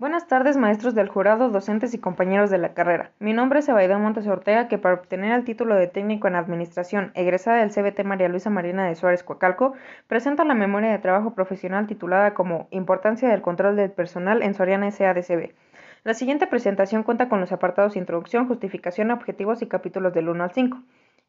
Buenas tardes, maestros del jurado, docentes y compañeros de la carrera. Mi nombre es Ebaida Montes Ortega, que para obtener el título de técnico en administración, egresada del CBT María Luisa Marina de Suárez Coacalco, presento la memoria de trabajo profesional titulada como Importancia del control del personal en Soriana SADCB. La siguiente presentación cuenta con los apartados Introducción, Justificación, Objetivos y capítulos del 1 al 5.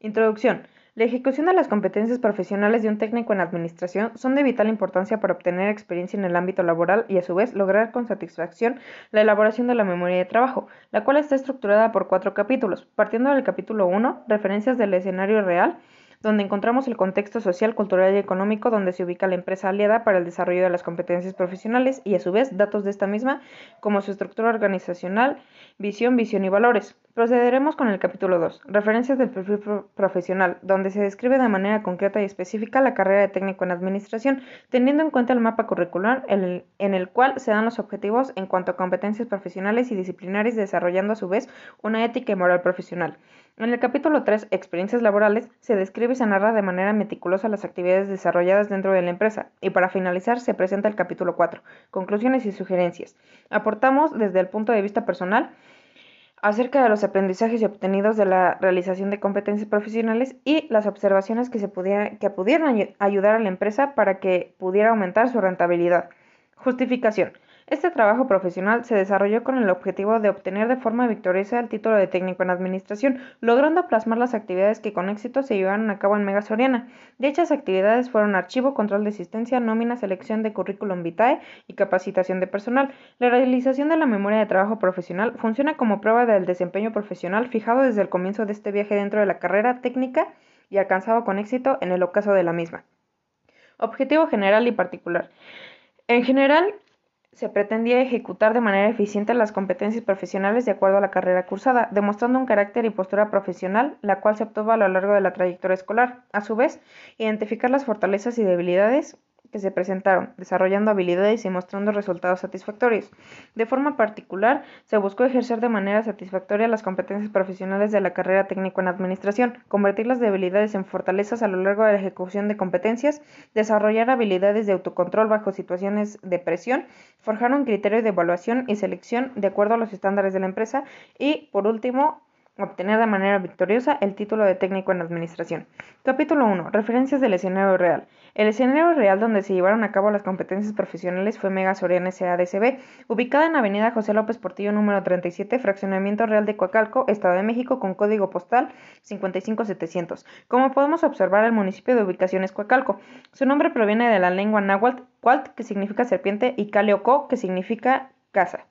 Introducción. La ejecución de las competencias profesionales de un técnico en administración son de vital importancia para obtener experiencia en el ámbito laboral y a su vez lograr con satisfacción la elaboración de la memoria de trabajo, la cual está estructurada por cuatro capítulos, partiendo del capítulo 1, referencias del escenario real, donde encontramos el contexto social, cultural y económico donde se ubica la empresa aliada para el desarrollo de las competencias profesionales y a su vez datos de esta misma como su estructura organizacional, visión, visión y valores. Procederemos con el capítulo 2, referencias del perfil profesional, donde se describe de manera concreta y específica la carrera de técnico en administración, teniendo en cuenta el mapa curricular en el cual se dan los objetivos en cuanto a competencias profesionales y disciplinarias, desarrollando a su vez una ética y moral profesional. En el capítulo 3, Experiencias laborales, se describe y se narra de manera meticulosa las actividades desarrolladas dentro de la empresa, y para finalizar se presenta el capítulo 4, Conclusiones y sugerencias. Aportamos desde el punto de vista personal acerca de los aprendizajes obtenidos de la realización de competencias profesionales y las observaciones que, se que pudieran ayudar a la empresa para que pudiera aumentar su rentabilidad. Justificación. Este trabajo profesional se desarrolló con el objetivo de obtener de forma victoriosa el título de técnico en administración, logrando plasmar las actividades que con éxito se llevaron a cabo en Mega Soriana. Dichas actividades fueron archivo, control de asistencia, nómina, selección de currículum vitae y capacitación de personal. La realización de la memoria de trabajo profesional funciona como prueba del desempeño profesional fijado desde el comienzo de este viaje dentro de la carrera técnica y alcanzado con éxito en el ocaso de la misma. Objetivo general y particular. En general, se pretendía ejecutar de manera eficiente las competencias profesionales de acuerdo a la carrera cursada, demostrando un carácter y postura profesional, la cual se obtuvo a lo largo de la trayectoria escolar. A su vez, identificar las fortalezas y debilidades que se presentaron, desarrollando habilidades y mostrando resultados satisfactorios. De forma particular, se buscó ejercer de manera satisfactoria las competencias profesionales de la carrera técnico en administración, convertir las debilidades en fortalezas a lo largo de la ejecución de competencias, desarrollar habilidades de autocontrol bajo situaciones de presión, forjar un criterio de evaluación y selección de acuerdo a los estándares de la empresa y, por último, obtener de manera victoriosa el título de técnico en administración. Capítulo 1. Referencias del escenario real. El escenario real donde se llevaron a cabo las competencias profesionales fue Mega Soriana SADCB, ubicada en Avenida José López Portillo número 37, Fraccionamiento Real de Coacalco, Estado de México, con código postal 55700. Como podemos observar, el municipio de ubicación es Coacalco. Su nombre proviene de la lengua náhuatl, Cualt, que significa serpiente, y Caleoco, que significa casa.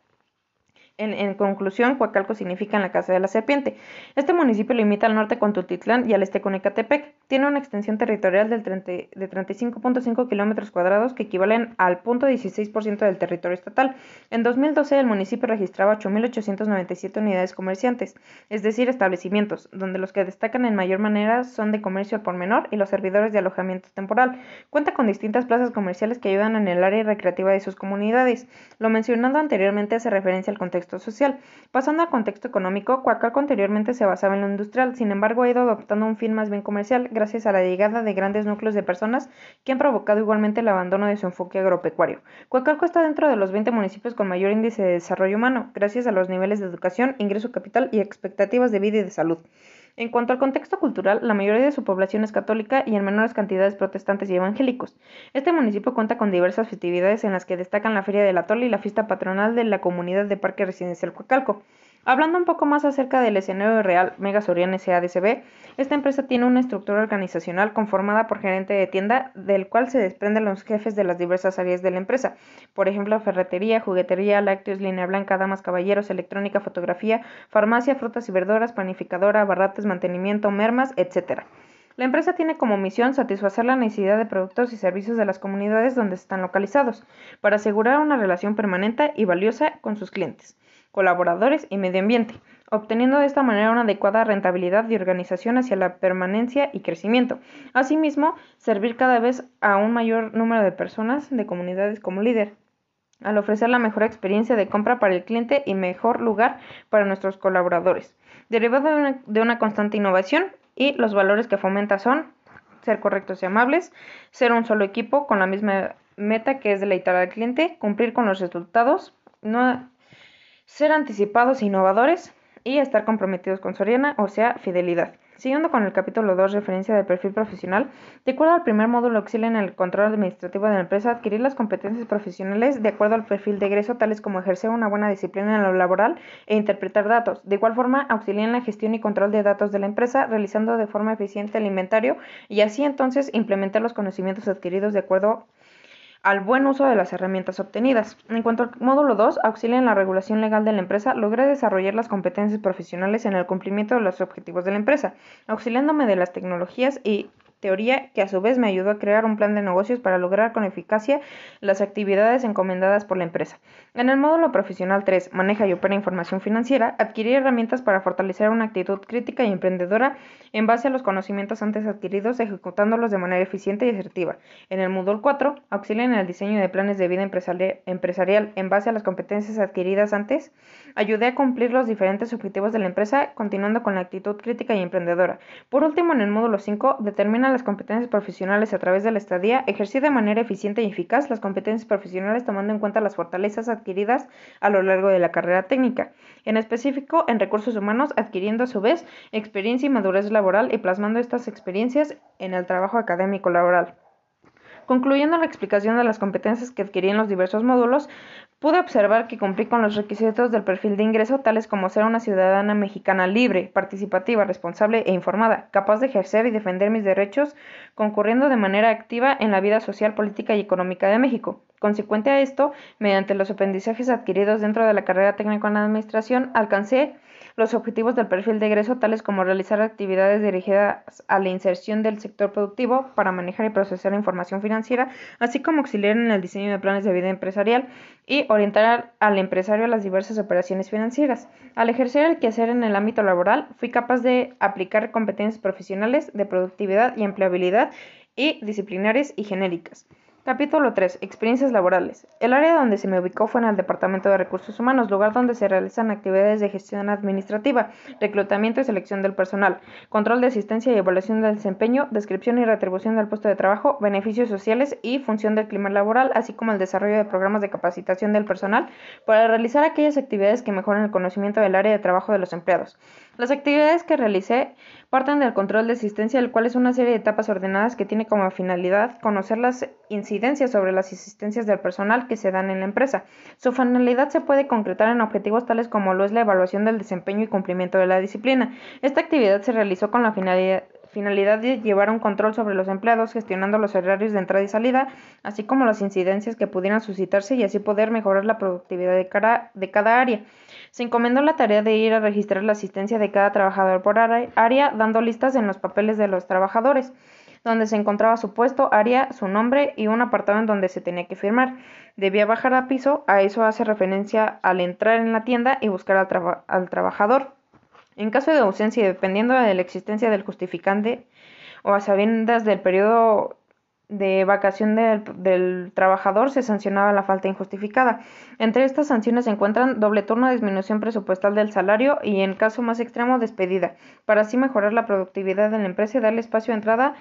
En, conclusión, Coacalco significa en la casa de la serpiente. Este municipio limita al norte con Tultitlán y al este con Ecatepec. Tiene una extensión territorial del de 35.5 kilómetros cuadrados que equivalen al 0.16% del territorio estatal. En 2012 el municipio registraba 8.897 unidades comerciantes, es decir, establecimientos, donde los que destacan en mayor manera son de comercio por menor y los servidores de alojamiento temporal. Cuenta con distintas plazas comerciales que ayudan en el área recreativa de sus comunidades. Lo mencionado anteriormente hace referencia al contexto social. Pasando al contexto económico, Coacalco anteriormente se basaba en lo industrial, sin embargo ha ido adoptando un fin más bien comercial gracias a la llegada de grandes núcleos de personas que han provocado igualmente el abandono de su enfoque agropecuario. Coacalco está dentro de los 20 municipios con mayor índice de desarrollo humano, gracias a los niveles de educación, ingreso capital y expectativas de vida y de salud. En cuanto al contexto cultural, la mayoría de su población es católica y en menores cantidades protestantes y evangélicos. Este municipio cuenta con diversas festividades en las que destacan la Feria del Atole y la fiesta patronal de la comunidad de Parque Residencial Coacalco. Hablando un poco más acerca del escenario real Mega Soriana SADCB, esta empresa tiene una estructura organizacional conformada por gerente de tienda, del cual se desprenden los jefes de las diversas áreas de la empresa, por ejemplo, ferretería, juguetería, lácteos, línea blanca, damas, caballeros, electrónica, fotografía, farmacia, frutas y verduras, panificadora, barrates, mantenimiento, mermas, etc. La empresa tiene como misión satisfacer la necesidad de productos y servicios de las comunidades donde están localizados, para asegurar una relación permanente y valiosa con sus clientes colaboradores y medio ambiente, obteniendo de esta manera una adecuada rentabilidad y organización hacia la permanencia y crecimiento. Asimismo, servir cada vez a un mayor número de personas de comunidades como líder al ofrecer la mejor experiencia de compra para el cliente y mejor lugar para nuestros colaboradores, derivado de una, de una constante innovación y los valores que fomenta son ser correctos y amables, ser un solo equipo con la misma meta que es deleitar al cliente, cumplir con los resultados, no ser anticipados e innovadores y estar comprometidos con Soriana, o sea, fidelidad. Siguiendo con el capítulo 2, referencia de perfil profesional, de acuerdo al primer módulo auxilia en el control administrativo de la empresa, adquirir las competencias profesionales de acuerdo al perfil de egreso, tales como ejercer una buena disciplina en lo laboral e interpretar datos. De igual forma, auxilia en la gestión y control de datos de la empresa, realizando de forma eficiente el inventario y así entonces implementar los conocimientos adquiridos de acuerdo al buen uso de las herramientas obtenidas. En cuanto al módulo 2, auxilia en la regulación legal de la empresa, logré desarrollar las competencias profesionales en el cumplimiento de los objetivos de la empresa, auxiliándome de las tecnologías y teoría que a su vez me ayudó a crear un plan de negocios para lograr con eficacia las actividades encomendadas por la empresa. En el módulo profesional 3, maneja y opera información financiera, adquirí herramientas para fortalecer una actitud crítica y emprendedora en base a los conocimientos antes adquiridos, ejecutándolos de manera eficiente y asertiva. En el módulo 4, auxilia en el diseño de planes de vida empresarial en base a las competencias adquiridas antes, ayudé a cumplir los diferentes objetivos de la empresa, continuando con la actitud crítica y emprendedora. Por último, en el módulo 5, determina las competencias profesionales a través de la estadía, ejercí de manera eficiente y eficaz las competencias profesionales tomando en cuenta las fortalezas adquiridas a lo largo de la carrera técnica, en específico en recursos humanos, adquiriendo a su vez experiencia y madurez laboral y plasmando estas experiencias en el trabajo académico laboral. Concluyendo la explicación de las competencias que adquirí en los diversos módulos, Pude observar que cumplí con los requisitos del perfil de ingreso, tales como ser una ciudadana mexicana libre, participativa, responsable e informada, capaz de ejercer y defender mis derechos, concurriendo de manera activa en la vida social, política y económica de México. Consecuente a esto, mediante los aprendizajes adquiridos dentro de la carrera técnica en administración, alcancé los objetivos del perfil de egreso, tales como realizar actividades dirigidas a la inserción del sector productivo para manejar y procesar información financiera, así como auxiliar en el diseño de planes de vida empresarial y orientar al empresario a las diversas operaciones financieras. Al ejercer el quehacer en el ámbito laboral, fui capaz de aplicar competencias profesionales de productividad y empleabilidad y disciplinares y genéricas. Capítulo 3. Experiencias laborales. El área donde se me ubicó fue en el Departamento de Recursos Humanos, lugar donde se realizan actividades de gestión administrativa, reclutamiento y selección del personal, control de asistencia y evaluación del desempeño, descripción y retribución del puesto de trabajo, beneficios sociales y función del clima laboral, así como el desarrollo de programas de capacitación del personal para realizar aquellas actividades que mejoren el conocimiento del área de trabajo de los empleados. Las actividades que realicé parten del control de asistencia, el cual es una serie de etapas ordenadas que tiene como finalidad conocer las incidencias sobre las asistencias del personal que se dan en la empresa. Su finalidad se puede concretar en objetivos tales como lo es la evaluación del desempeño y cumplimiento de la disciplina. Esta actividad se realizó con la finalidad de llevar un control sobre los empleados, gestionando los horarios de entrada y salida, así como las incidencias que pudieran suscitarse y así poder mejorar la productividad de cada área. Se encomendó la tarea de ir a registrar la asistencia de cada trabajador por área, dando listas en los papeles de los trabajadores, donde se encontraba su puesto, área, su nombre y un apartado en donde se tenía que firmar. Debía bajar a piso, a eso hace referencia al entrar en la tienda y buscar al, al trabajador. En caso de ausencia y dependiendo de la existencia del justificante o a sabiendas del periodo de vacación del, trabajador se sancionaba la falta injustificada. Entre estas sanciones se encuentran doble turno, disminución presupuestal del salario y, en caso más extremo, despedida, para así mejorar la productividad de la empresa y darle espacio a entrada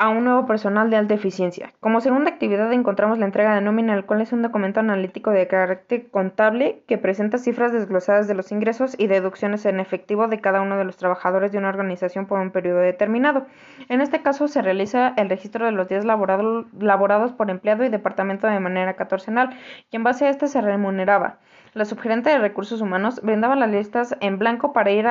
a un nuevo personal de alta eficiencia. Como segunda actividad encontramos la entrega de nómina, el cual es un documento analítico de carácter contable que presenta cifras desglosadas de los ingresos y deducciones en efectivo de cada uno de los trabajadores de una organización por un periodo determinado. En este caso se realiza el registro de los días laborados por empleado y departamento de manera catorcenal y en base a este se remuneraba. La subgerente de recursos humanos brindaba las listas en blanco para ir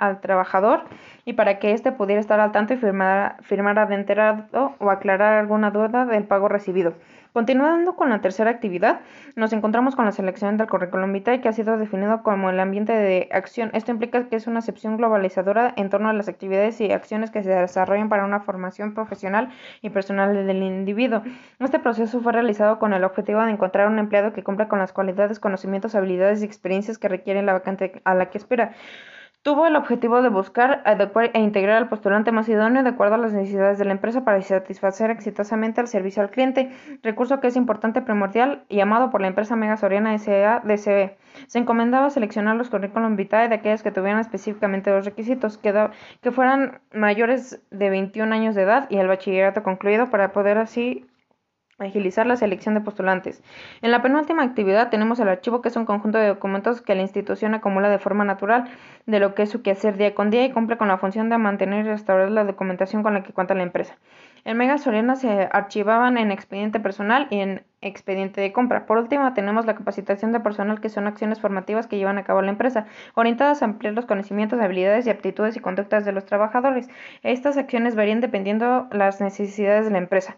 al trabajador y para que éste pudiera estar al tanto y firmar, firmar de enterado o aclarar alguna duda del pago recibido. Continuando con la tercera actividad, nos encontramos con la selección del currículum vitae que ha sido definido como el ambiente de acción. Esto implica que es una acepción globalizadora en torno a las actividades y acciones que se desarrollan para una formación profesional y personal del individuo. Este proceso fue realizado con el objetivo de encontrar un empleado que cumpla con las cualidades, conocimientos, habilidades y experiencias que requiere la vacante a la que espera. Tuvo el objetivo de buscar, adecuar e integrar al postulante más idóneo de acuerdo a las necesidades de la empresa para satisfacer exitosamente el servicio al cliente, recurso que es importante, primordial y amado por la empresa Mega Soriana S.A.D.C.B. Se encomendaba seleccionar los currículum vitae de aquellas que tuvieran específicamente los requisitos, que, que fueran mayores de 21 años de edad y el bachillerato concluido para poder así agilizar la selección de postulantes. En la penúltima actividad tenemos el archivo, que es un conjunto de documentos que la institución acumula de forma natural de lo que es su quehacer día con día y cumple con la función de mantener y restaurar la documentación con la que cuenta la empresa. En Mega Soriana se archivaban en expediente personal y en expediente de compra. Por último, tenemos la capacitación de personal, que son acciones formativas que llevan a cabo la empresa, orientadas a ampliar los conocimientos, habilidades y aptitudes y conductas de los trabajadores. Estas acciones varían dependiendo las necesidades de la empresa.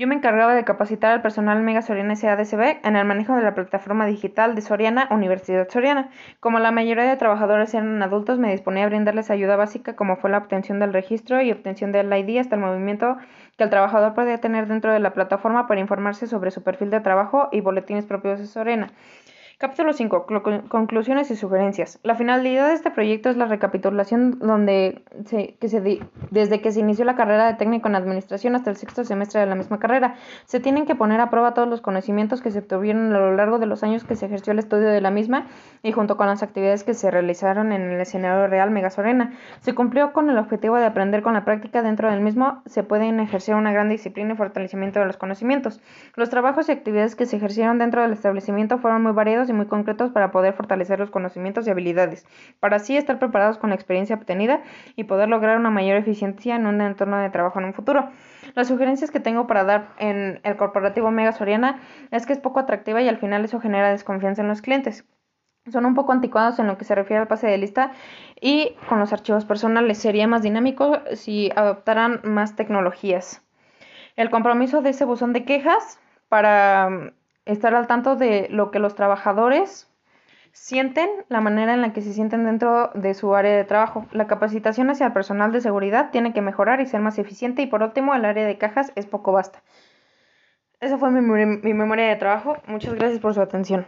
Yo me encargaba de capacitar al personal Mega Soriana SADCB en el manejo de la plataforma digital de Soriana Universidad Soriana. Como la mayoría de trabajadores eran adultos, me disponía a brindarles ayuda básica como fue la obtención del registro y obtención del ID hasta el movimiento que el trabajador podía tener dentro de la plataforma para informarse sobre su perfil de trabajo y boletines propios de Soriana. Capítulo 5. Conclusiones y sugerencias. La finalidad de este proyecto es la recapitulación donde se, que se desde que se inició la carrera de técnico en administración hasta el sexto semestre de la misma carrera. Se tienen que poner a prueba todos los conocimientos que se obtuvieron a lo largo de los años que se ejerció el estudio de la misma y junto con las actividades que se realizaron en el escenario real Megasorena. Se cumplió con el objetivo de aprender con la práctica dentro del mismo. Se pueden ejercer una gran disciplina y fortalecimiento de los conocimientos. Los trabajos y actividades que se ejercieron dentro del establecimiento fueron muy variados y muy concretos para poder fortalecer los conocimientos y habilidades, para así estar preparados con la experiencia obtenida y poder lograr una mayor eficiencia en un entorno de trabajo en un futuro. Las sugerencias que tengo para dar en el corporativo Mega Soriana es que es poco atractiva y al final eso genera desconfianza en los clientes son un poco anticuados en lo que se refiere al pase de lista y con los archivos personales sería más dinámico si adoptaran más tecnologías. El compromiso de ese buzón de quejas para estar al tanto de lo que los trabajadores sienten, la manera en la que se sienten dentro de su área de trabajo. La capacitación hacia el personal de seguridad tiene que mejorar y ser más eficiente y por último el área de cajas es poco basta. Esa fue mi, mi memoria de trabajo. Muchas gracias por su atención.